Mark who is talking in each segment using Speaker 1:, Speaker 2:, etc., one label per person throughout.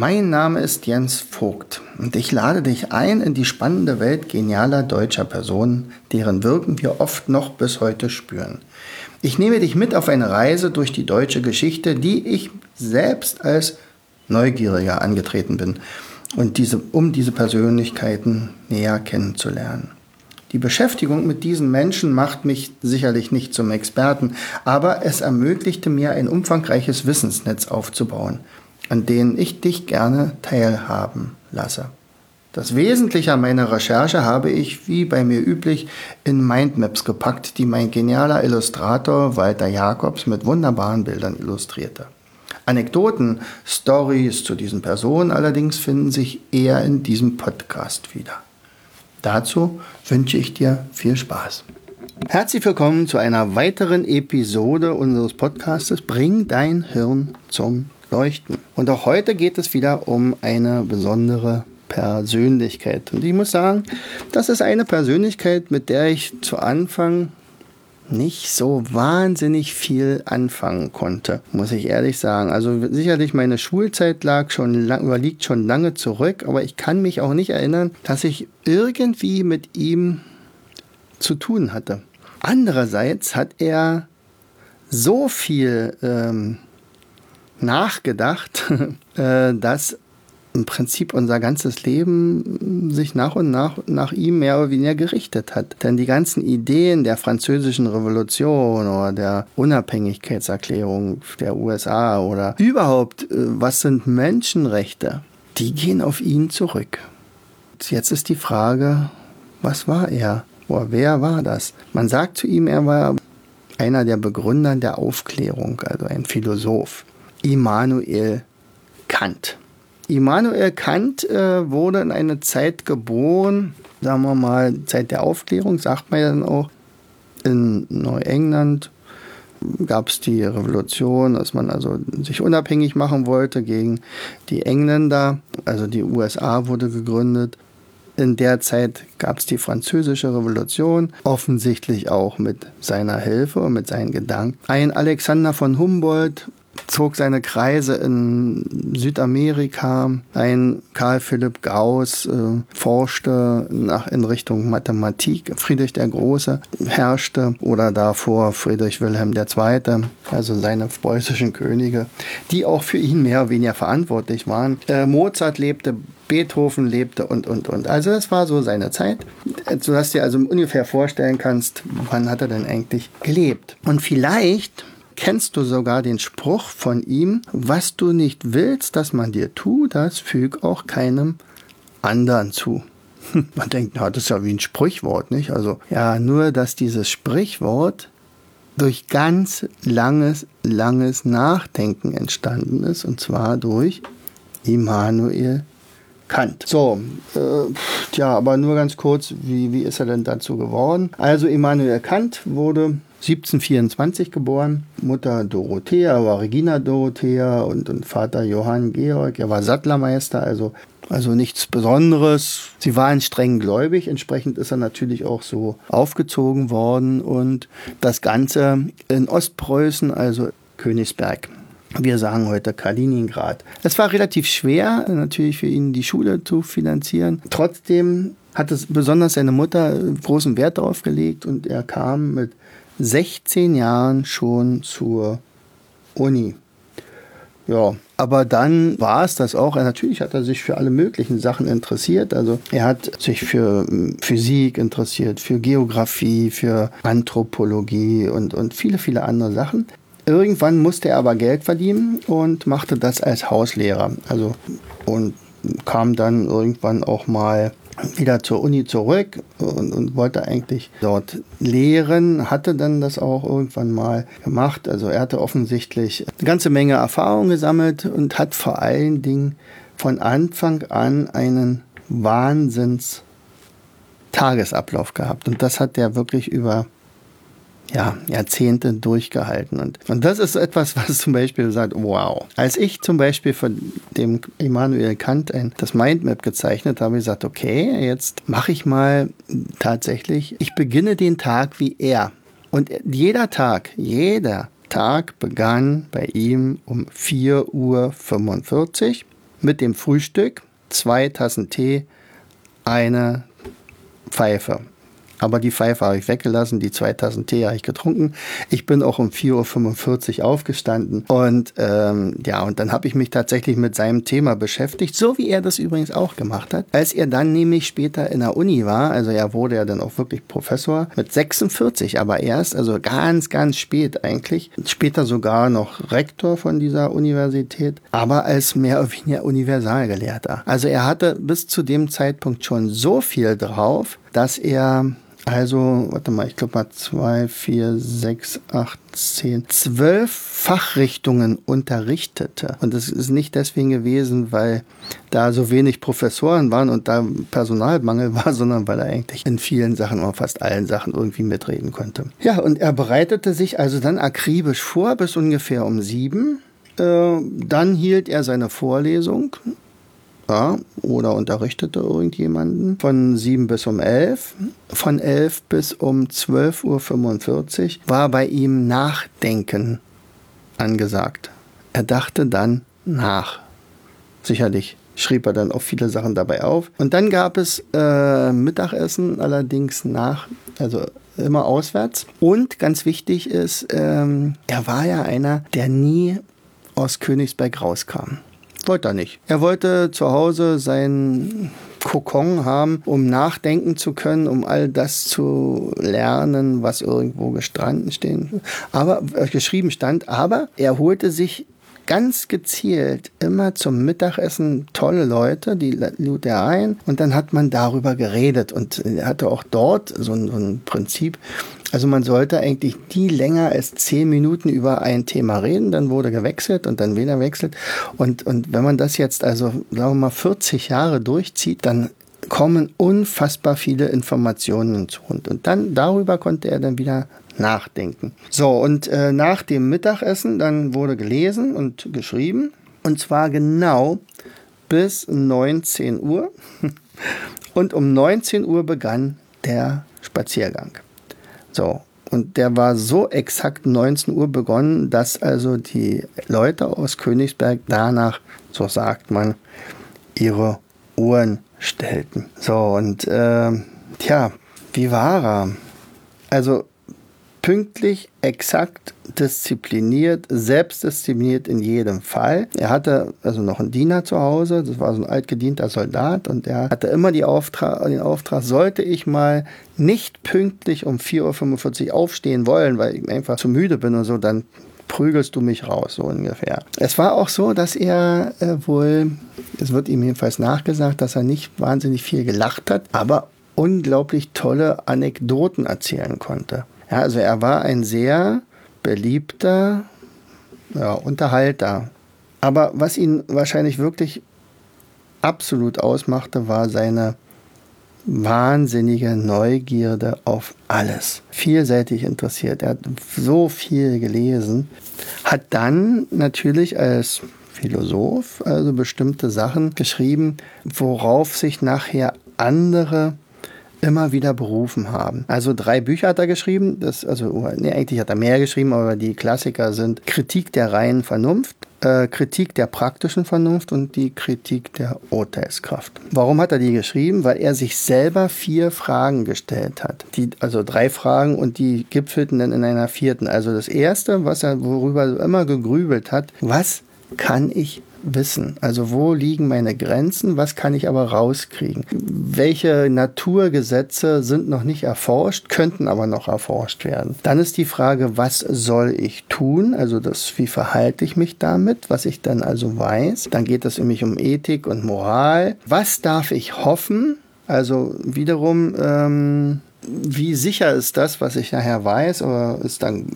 Speaker 1: Mein Name ist Jens Vogt und ich lade dich ein in die spannende Welt genialer deutscher Personen, deren Wirken wir oft noch bis heute spüren. Ich nehme dich mit auf eine Reise durch die deutsche Geschichte, die ich selbst als Neugieriger angetreten bin und diese, um diese Persönlichkeiten näher kennenzulernen. Die Beschäftigung mit diesen Menschen macht mich sicherlich nicht zum Experten, aber es ermöglichte mir ein umfangreiches Wissensnetz aufzubauen an denen ich dich gerne teilhaben lasse. Das Wesentliche an meiner Recherche habe ich, wie bei mir üblich, in Mindmaps gepackt, die mein genialer Illustrator Walter Jacobs mit wunderbaren Bildern illustrierte. Anekdoten, Stories zu diesen Personen allerdings finden sich eher in diesem Podcast wieder. Dazu wünsche ich dir viel Spaß. Herzlich willkommen zu einer weiteren Episode unseres Podcastes Bring dein Hirn zum leuchten. Und auch heute geht es wieder um eine besondere Persönlichkeit. Und ich muss sagen, das ist eine Persönlichkeit, mit der ich zu Anfang nicht so wahnsinnig viel anfangen konnte, muss ich ehrlich sagen. Also sicherlich meine Schulzeit lag schon lang, liegt schon lange zurück, aber ich kann mich auch nicht erinnern, dass ich irgendwie mit ihm zu tun hatte. Andererseits hat er so viel ähm, nachgedacht, äh, dass im Prinzip unser ganzes Leben sich nach und nach nach ihm mehr oder weniger gerichtet hat. Denn die ganzen Ideen der französischen Revolution oder der Unabhängigkeitserklärung der USA oder überhaupt, äh, was sind Menschenrechte, die gehen auf ihn zurück. Jetzt ist die Frage, was war er? Oder wer war das? Man sagt zu ihm, er war einer der Begründer der Aufklärung, also ein Philosoph. Immanuel Kant. Immanuel Kant äh, wurde in eine Zeit geboren, sagen wir mal, Zeit der Aufklärung, sagt man ja dann auch. In Neuengland gab es die Revolution, dass man also sich unabhängig machen wollte gegen die Engländer. Also die USA wurde gegründet. In der Zeit gab es die französische Revolution, offensichtlich auch mit seiner Hilfe und mit seinen Gedanken. Ein Alexander von Humboldt zog seine Kreise in Südamerika. Ein Karl Philipp Gauss äh, forschte nach, in Richtung Mathematik. Friedrich der Große herrschte oder davor Friedrich Wilhelm II., also seine preußischen Könige, die auch für ihn mehr oder weniger verantwortlich waren. Äh, Mozart lebte, Beethoven lebte und, und, und. Also das war so seine Zeit, sodass du dir also ungefähr vorstellen kannst, wann hat er denn eigentlich gelebt. Und vielleicht kennst du sogar den Spruch von ihm, was du nicht willst, dass man dir tut, das füg auch keinem anderen zu. Man denkt, na, das ist ja wie ein Sprichwort, nicht? Also, ja, nur, dass dieses Sprichwort durch ganz langes, langes Nachdenken entstanden ist, und zwar durch Immanuel Kant. So, äh, tja, aber nur ganz kurz, wie, wie ist er denn dazu geworden? Also Immanuel Kant wurde 1724 geboren. Mutter Dorothea war Regina Dorothea und, und Vater Johann Georg. Er war Sattlermeister, also, also nichts Besonderes. Sie waren streng gläubig, entsprechend ist er natürlich auch so aufgezogen worden und das Ganze in Ostpreußen, also Königsberg. Wir sagen heute Kaliningrad. Es war relativ schwer, natürlich für ihn die Schule zu finanzieren. Trotzdem hat es besonders seine Mutter großen Wert darauf gelegt und er kam mit 16 Jahren schon zur Uni. Ja, aber dann war es das auch. Natürlich hat er sich für alle möglichen Sachen interessiert. Also er hat sich für hm, Physik interessiert, für Geografie, für Anthropologie und, und viele, viele andere Sachen. Irgendwann musste er aber Geld verdienen und machte das als Hauslehrer. Also und kam dann irgendwann auch mal wieder zur Uni zurück und, und, wollte eigentlich dort lehren, hatte dann das auch irgendwann mal gemacht. Also er hatte offensichtlich eine ganze Menge Erfahrung gesammelt und hat vor allen Dingen von Anfang an einen Wahnsinns Tagesablauf gehabt. Und das hat er wirklich über ja, Jahrzehnte durchgehalten. Und, und das ist etwas, was zum Beispiel sagt, wow. Als ich zum Beispiel von dem Immanuel Kant ein, das Mindmap gezeichnet habe, ich gesagt, okay, jetzt mache ich mal tatsächlich, ich beginne den Tag wie er. Und jeder Tag, jeder Tag begann bei ihm um 4.45 Uhr mit dem Frühstück, zwei Tassen Tee, eine Pfeife. Aber die Pfeife habe ich weggelassen, die zwei Tassen Tee habe ich getrunken. Ich bin auch um 4.45 Uhr aufgestanden. Und ähm, ja, und dann habe ich mich tatsächlich mit seinem Thema beschäftigt, so wie er das übrigens auch gemacht hat. Als er dann nämlich später in der Uni war, also er wurde ja dann auch wirklich Professor, mit 46 aber erst, also ganz, ganz spät eigentlich. Später sogar noch Rektor von dieser Universität, aber als mehr oder weniger Universalgelehrter. Also er hatte bis zu dem Zeitpunkt schon so viel drauf, dass er also, warte mal, ich glaube mal zwei, vier, sechs, acht, zehn, zwölf Fachrichtungen unterrichtete. Und das ist nicht deswegen gewesen, weil da so wenig Professoren waren und da Personalmangel war, sondern weil er eigentlich in vielen Sachen oder fast allen Sachen irgendwie mitreden konnte. Ja, und er bereitete sich also dann akribisch vor bis ungefähr um sieben. Äh, dann hielt er seine Vorlesung ja, oder unterrichtete irgendjemanden von 7 bis um 11. Von 11 bis um 12.45 Uhr war bei ihm Nachdenken angesagt. Er dachte dann nach. Sicherlich schrieb er dann auch viele Sachen dabei auf. Und dann gab es äh, Mittagessen, allerdings nach, also immer auswärts. Und ganz wichtig ist, ähm, er war ja einer, der nie aus Königsberg rauskam. Wollte er nicht. Er wollte zu Hause sein Kokon haben, um nachdenken zu können, um all das zu lernen, was irgendwo gestanden stehen, aber äh, geschrieben stand. Aber er holte sich ganz gezielt immer zum Mittagessen tolle Leute, die lud er ein und dann hat man darüber geredet und er hatte auch dort so ein, so ein Prinzip, also man sollte eigentlich nie länger als zehn Minuten über ein Thema reden, dann wurde gewechselt und dann wieder wechselt. Und, und wenn man das jetzt also, sagen wir mal, 40 Jahre durchzieht, dann kommen unfassbar viele Informationen hinzu. Und, und dann darüber konnte er dann wieder nachdenken. So, und äh, nach dem Mittagessen dann wurde gelesen und geschrieben. Und zwar genau bis 19 Uhr. Und um 19 Uhr begann der Spaziergang. So, und der war so exakt 19 Uhr begonnen, dass also die Leute aus Königsberg danach, so sagt man, ihre Uhren stellten. So, und äh, tja, wie war er? Also pünktlich, exakt, diszipliniert, selbstdiszipliniert in jedem Fall. Er hatte also noch einen Diener zu Hause, das war so ein altgedienter Soldat und er hatte immer Auftrag, den Auftrag, sollte ich mal nicht pünktlich um 4.45 Uhr aufstehen wollen, weil ich einfach zu müde bin und so, dann prügelst du mich raus, so ungefähr. Es war auch so, dass er äh, wohl, es wird ihm jedenfalls nachgesagt, dass er nicht wahnsinnig viel gelacht hat, aber unglaublich tolle Anekdoten erzählen konnte. Ja, also er war ein sehr beliebter ja, Unterhalter. Aber was ihn wahrscheinlich wirklich absolut ausmachte, war seine wahnsinnige Neugierde auf alles. Vielseitig interessiert. Er hat so viel gelesen. Hat dann natürlich als Philosoph also bestimmte Sachen geschrieben, worauf sich nachher andere immer wieder berufen haben. Also drei Bücher hat er geschrieben, das, also nee, eigentlich hat er mehr geschrieben, aber die Klassiker sind Kritik der reinen Vernunft, äh, Kritik der praktischen Vernunft und die Kritik der Urteilskraft. Warum hat er die geschrieben? Weil er sich selber vier Fragen gestellt hat. Die, also drei Fragen und die gipfelten dann in einer vierten. Also das erste, was er, worüber er immer gegrübelt hat, was kann ich wissen? Also wo liegen meine Grenzen? Was kann ich aber rauskriegen? Welche Naturgesetze sind noch nicht erforscht, könnten aber noch erforscht werden? Dann ist die Frage, was soll ich tun? Also das, wie verhalte ich mich damit? Was ich dann also weiß. Dann geht es nämlich um Ethik und Moral. Was darf ich hoffen? Also wiederum, ähm, wie sicher ist das, was ich nachher weiß? Oder ist dann,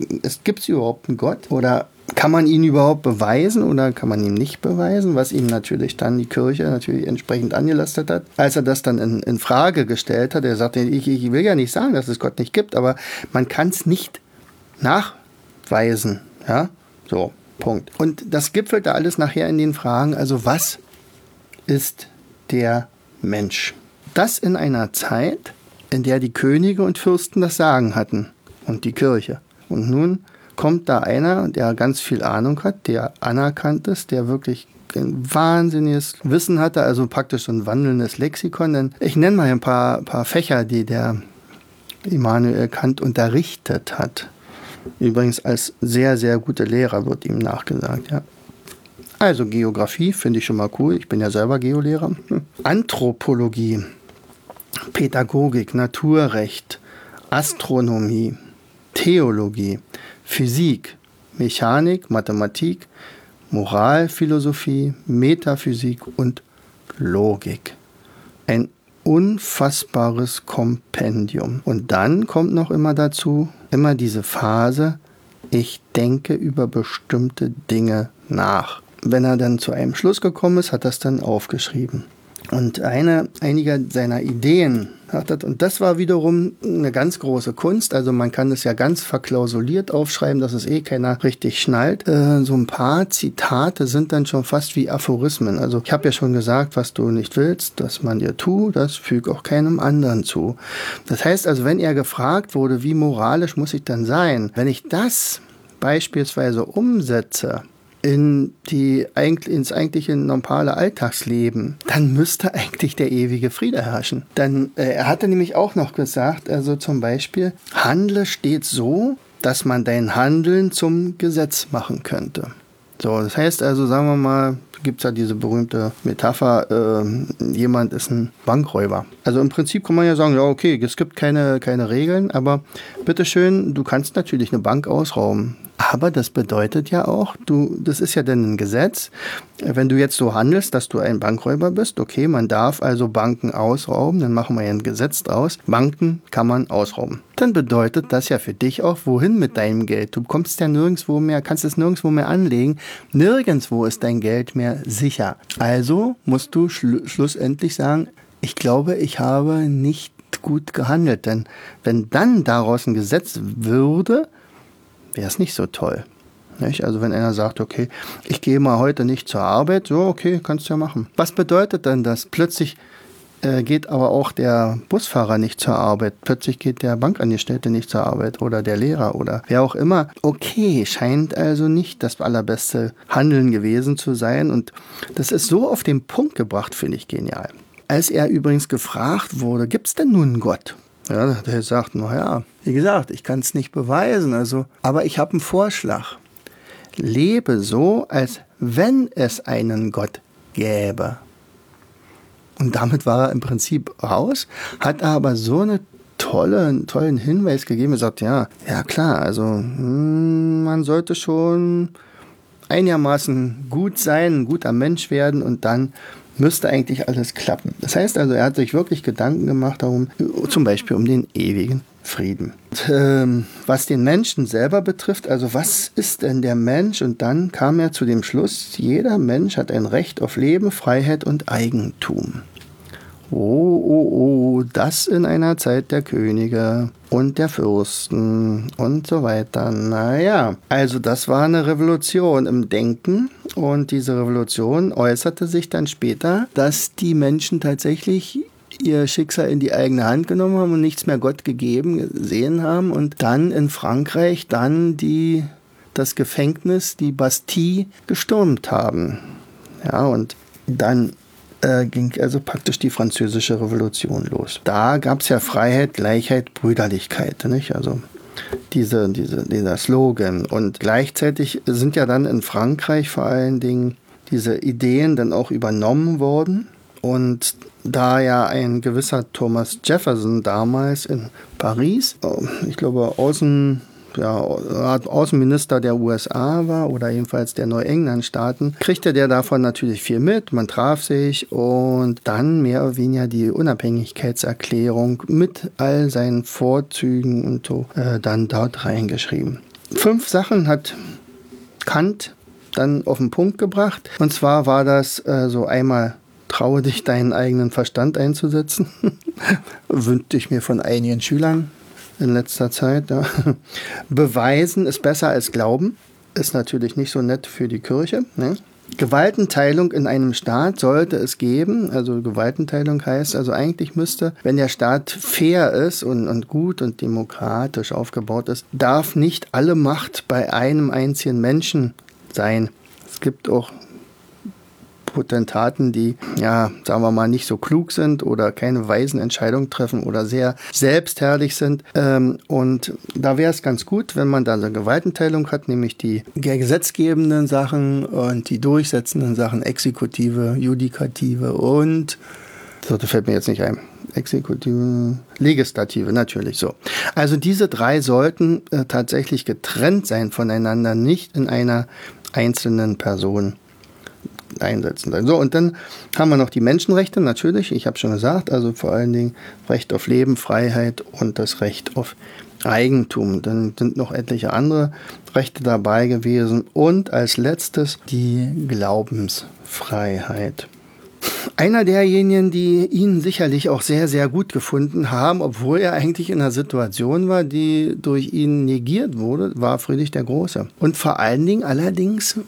Speaker 1: gibt es überhaupt einen Gott? Oder kann man ihn überhaupt beweisen oder kann man ihn nicht beweisen, was ihm natürlich dann die Kirche natürlich entsprechend angelastet hat. Als er das dann in, in Frage gestellt hat, er sagte, ich, ich will ja nicht sagen, dass es Gott nicht gibt, aber man kann es nicht nachweisen. Ja, so, Punkt. Und das gipfelt da alles nachher in den Fragen, also was ist der Mensch? Das in einer Zeit, in der die Könige und Fürsten das Sagen hatten und die Kirche. Und nun kommt da einer, der ganz viel Ahnung hat, der anerkannt ist, der wirklich ein wahnsinniges Wissen hatte, also praktisch so ein wandelndes Lexikon. Denn ich nenne mal ein paar, paar Fächer, die der Immanuel Kant unterrichtet hat. Übrigens als sehr, sehr guter Lehrer wird ihm nachgesagt, ja. Also Geografie finde ich schon mal cool. Ich bin ja selber Geolehrer. Anthropologie, Pädagogik, Naturrecht, Astronomie, Theologie, Physik, Mechanik, Mathematik, Moralphilosophie, Metaphysik und Logik. Ein unfassbares Kompendium. Und dann kommt noch immer dazu, immer diese Phase, ich denke über bestimmte Dinge nach. Wenn er dann zu einem Schluss gekommen ist, hat er es dann aufgeschrieben. Und eine, einige seiner Ideen und das war wiederum eine ganz große Kunst. Also man kann es ja ganz verklausuliert aufschreiben, dass es eh keiner richtig schnallt. Äh, so ein paar Zitate sind dann schon fast wie Aphorismen. Also ich habe ja schon gesagt, was du nicht willst, dass man dir tut, das füg auch keinem anderen zu. Das heißt also, wenn er gefragt wurde, wie moralisch muss ich dann sein, wenn ich das beispielsweise umsetze, in die, ins eigentliche normale Alltagsleben, dann müsste eigentlich der ewige Friede herrschen. Dann, äh, er hatte nämlich auch noch gesagt, also zum Beispiel, handle stets so, dass man dein Handeln zum Gesetz machen könnte. So, das heißt also, sagen wir mal, gibt es ja diese berühmte Metapher, äh, jemand ist ein Bankräuber. Also im Prinzip kann man ja sagen, ja, okay, es gibt keine, keine Regeln, aber bitteschön, du kannst natürlich eine Bank ausrauben. Aber das bedeutet ja auch, du, das ist ja dann ein Gesetz. Wenn du jetzt so handelst, dass du ein Bankräuber bist, okay, man darf also Banken ausrauben, dann machen wir ja ein Gesetz draus. Banken kann man ausrauben. Dann bedeutet das ja für dich auch, wohin mit deinem Geld? Du kommst ja nirgendwo mehr, kannst es nirgendwo mehr anlegen. Nirgendwo ist dein Geld mehr sicher. Also musst du schl schlussendlich sagen, ich glaube, ich habe nicht gut gehandelt. Denn wenn dann daraus ein Gesetz würde, wäre es nicht so toll. Nicht? Also wenn einer sagt, okay, ich gehe mal heute nicht zur Arbeit, so okay, kannst du ja machen. Was bedeutet denn das? Plötzlich geht aber auch der Busfahrer nicht zur Arbeit, plötzlich geht der Bankangestellte nicht zur Arbeit oder der Lehrer oder wer auch immer. Okay, scheint also nicht das allerbeste Handeln gewesen zu sein und das ist so auf den Punkt gebracht, finde ich genial. Als er übrigens gefragt wurde, gibt es denn nun einen Gott? Ja, der sagt, naja, wie gesagt, ich kann es nicht beweisen, also, aber ich habe einen Vorschlag. Lebe so, als wenn es einen Gott gäbe. Und damit war er im Prinzip raus, hat aber so eine tolle, tollen Hinweis gegeben. Er sagt, ja, ja klar, also hm, man sollte schon einigermaßen gut sein, ein guter Mensch werden und dann müsste eigentlich alles klappen. Das heißt also, er hat sich wirklich Gedanken gemacht darum, zum Beispiel um den ewigen Frieden. Und, ähm, was den Menschen selber betrifft, also was ist denn der Mensch? Und dann kam er zu dem Schluss, jeder Mensch hat ein Recht auf Leben, Freiheit und Eigentum. Oh, oh, oh, das in einer Zeit der Könige und der Fürsten und so weiter. Naja, also das war eine Revolution im Denken und diese Revolution äußerte sich dann später, dass die Menschen tatsächlich ihr Schicksal in die eigene Hand genommen haben und nichts mehr Gott gegeben gesehen haben und dann in Frankreich dann die das Gefängnis, die Bastille gestürmt haben. Ja, und dann äh, ging also praktisch die französische Revolution los. Da gab es ja Freiheit, Gleichheit, Brüderlichkeit. Nicht? Also diese, diese, dieser Slogan. Und gleichzeitig sind ja dann in Frankreich vor allen Dingen diese Ideen dann auch übernommen worden. Und da ja ein gewisser Thomas Jefferson damals in Paris, äh, ich glaube, Außen ja, Außenminister der USA war oder jedenfalls der Neuengland-Staaten, kriegte der davon natürlich viel mit. Man traf sich und dann mehr oder weniger die Unabhängigkeitserklärung mit all seinen Vorzügen und so äh, dann dort reingeschrieben. Fünf Sachen hat Kant dann auf den Punkt gebracht. Und zwar war das äh, so einmal traue dich, deinen eigenen Verstand einzusetzen. Wünschte ich mir von einigen Schülern in letzter Zeit. Ja. Beweisen ist besser als glauben. Ist natürlich nicht so nett für die Kirche. Ne? Gewaltenteilung in einem Staat sollte es geben. Also Gewaltenteilung heißt also eigentlich müsste, wenn der Staat fair ist und, und gut und demokratisch aufgebaut ist, darf nicht alle Macht bei einem einzigen Menschen sein. Es gibt auch Potentaten, die, ja, sagen wir mal, nicht so klug sind oder keine weisen Entscheidungen treffen oder sehr selbstherrlich sind. Ähm, und da wäre es ganz gut, wenn man da so eine Gewaltenteilung hat, nämlich die gesetzgebenden Sachen und die durchsetzenden Sachen, Exekutive, Judikative und, das fällt mir jetzt nicht ein. Exekutive, Legislative, natürlich so. Also diese drei sollten äh, tatsächlich getrennt sein voneinander, nicht in einer einzelnen Person einsetzen. So, und dann haben wir noch die Menschenrechte, natürlich, ich habe schon gesagt, also vor allen Dingen Recht auf Leben, Freiheit und das Recht auf Eigentum. Dann sind noch etliche andere Rechte dabei gewesen. Und als letztes die Glaubensfreiheit. Einer derjenigen, die ihn sicherlich auch sehr, sehr gut gefunden haben, obwohl er eigentlich in einer Situation war, die durch ihn negiert wurde, war Friedrich der Große. Und vor allen Dingen allerdings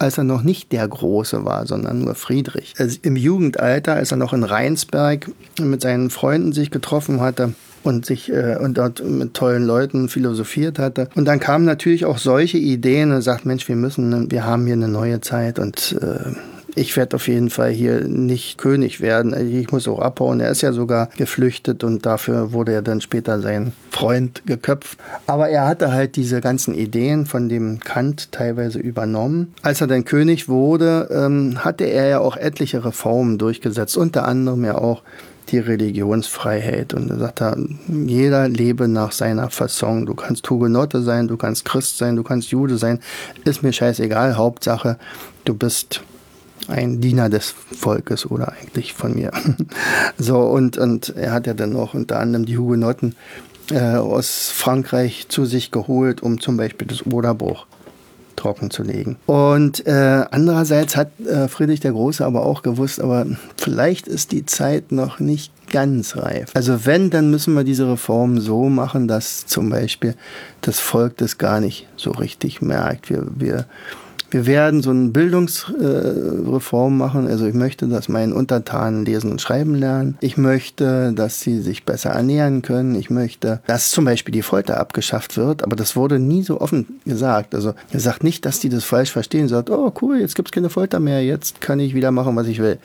Speaker 1: als er noch nicht der Große war, sondern nur Friedrich. Also Im Jugendalter, als er noch in Rheinsberg mit seinen Freunden sich getroffen hatte, und sich äh, und dort mit tollen Leuten philosophiert hatte. Und dann kamen natürlich auch solche Ideen und sagt, Mensch, wir müssen, wir haben hier eine neue Zeit und äh, ich werde auf jeden Fall hier nicht König werden. Ich muss auch abhauen. Er ist ja sogar geflüchtet und dafür wurde er dann später sein Freund geköpft. Aber er hatte halt diese ganzen Ideen von dem Kant teilweise übernommen. Als er dann König wurde, ähm, hatte er ja auch etliche Reformen durchgesetzt, unter anderem ja auch die Religionsfreiheit. Und er sagt er, jeder lebe nach seiner Fasson. Du kannst Hugenotte sein, du kannst Christ sein, du kannst Jude sein. Ist mir scheißegal. Hauptsache, du bist ein Diener des Volkes oder eigentlich von mir. so, und, und er hat ja dann auch unter anderem die Hugenotten äh, aus Frankreich zu sich geholt, um zum Beispiel das Oderbruch trocken zu legen. Und äh, andererseits hat äh, Friedrich der Große aber auch gewusst, aber vielleicht ist die Zeit noch nicht ganz reif. Also wenn, dann müssen wir diese Reform so machen, dass zum Beispiel das Volk das gar nicht so richtig merkt. Wir, wir wir werden so eine Bildungsreform machen. Also ich möchte, dass meine Untertanen lesen und schreiben lernen. Ich möchte, dass sie sich besser ernähren können. Ich möchte, dass zum Beispiel die Folter abgeschafft wird. Aber das wurde nie so offen gesagt. Also er sagt nicht, dass die das falsch verstehen. Er sagt, oh cool, jetzt gibt es keine Folter mehr. Jetzt kann ich wieder machen, was ich will.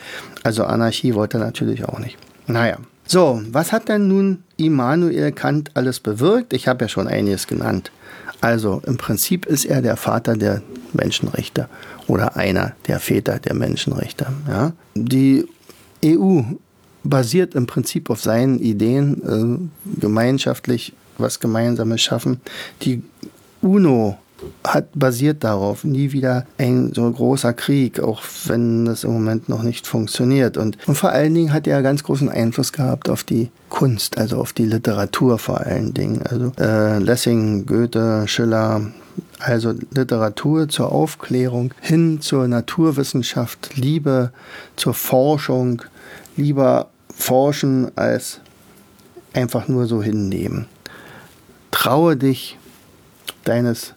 Speaker 1: Also Anarchie wollte er natürlich auch nicht. Naja. So, was hat denn nun Immanuel Kant alles bewirkt? Ich habe ja schon einiges genannt. Also im Prinzip ist er der Vater der Menschenrechte oder einer der Väter der Menschenrechte. Ja. Die EU basiert im Prinzip auf seinen Ideen, äh, gemeinschaftlich was Gemeinsames schaffen. Die UNO hat basiert darauf, nie wieder ein so großer Krieg, auch wenn das im Moment noch nicht funktioniert. Und, und vor allen Dingen hat er ganz großen Einfluss gehabt auf die Kunst, also auf die Literatur vor allen Dingen. Also äh, Lessing, Goethe, Schiller, also Literatur zur Aufklärung hin zur Naturwissenschaft, Liebe zur Forschung, lieber forschen als einfach nur so hinnehmen. Traue dich deines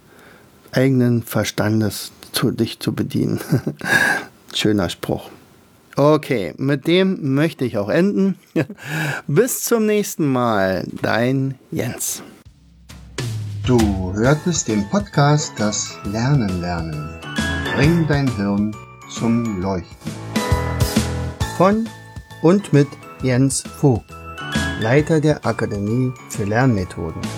Speaker 1: eigenen Verstandes zu dich zu bedienen. Schöner Spruch. Okay, mit dem möchte ich auch enden. Bis zum nächsten Mal, dein Jens.
Speaker 2: Du hörtest den Podcast Das Lernen lernen. Bring dein Hirn zum Leuchten.
Speaker 1: Von und mit Jens Vogt, Leiter der Akademie für Lernmethoden.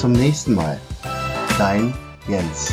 Speaker 2: Zum nächsten Mal. Dein Jens.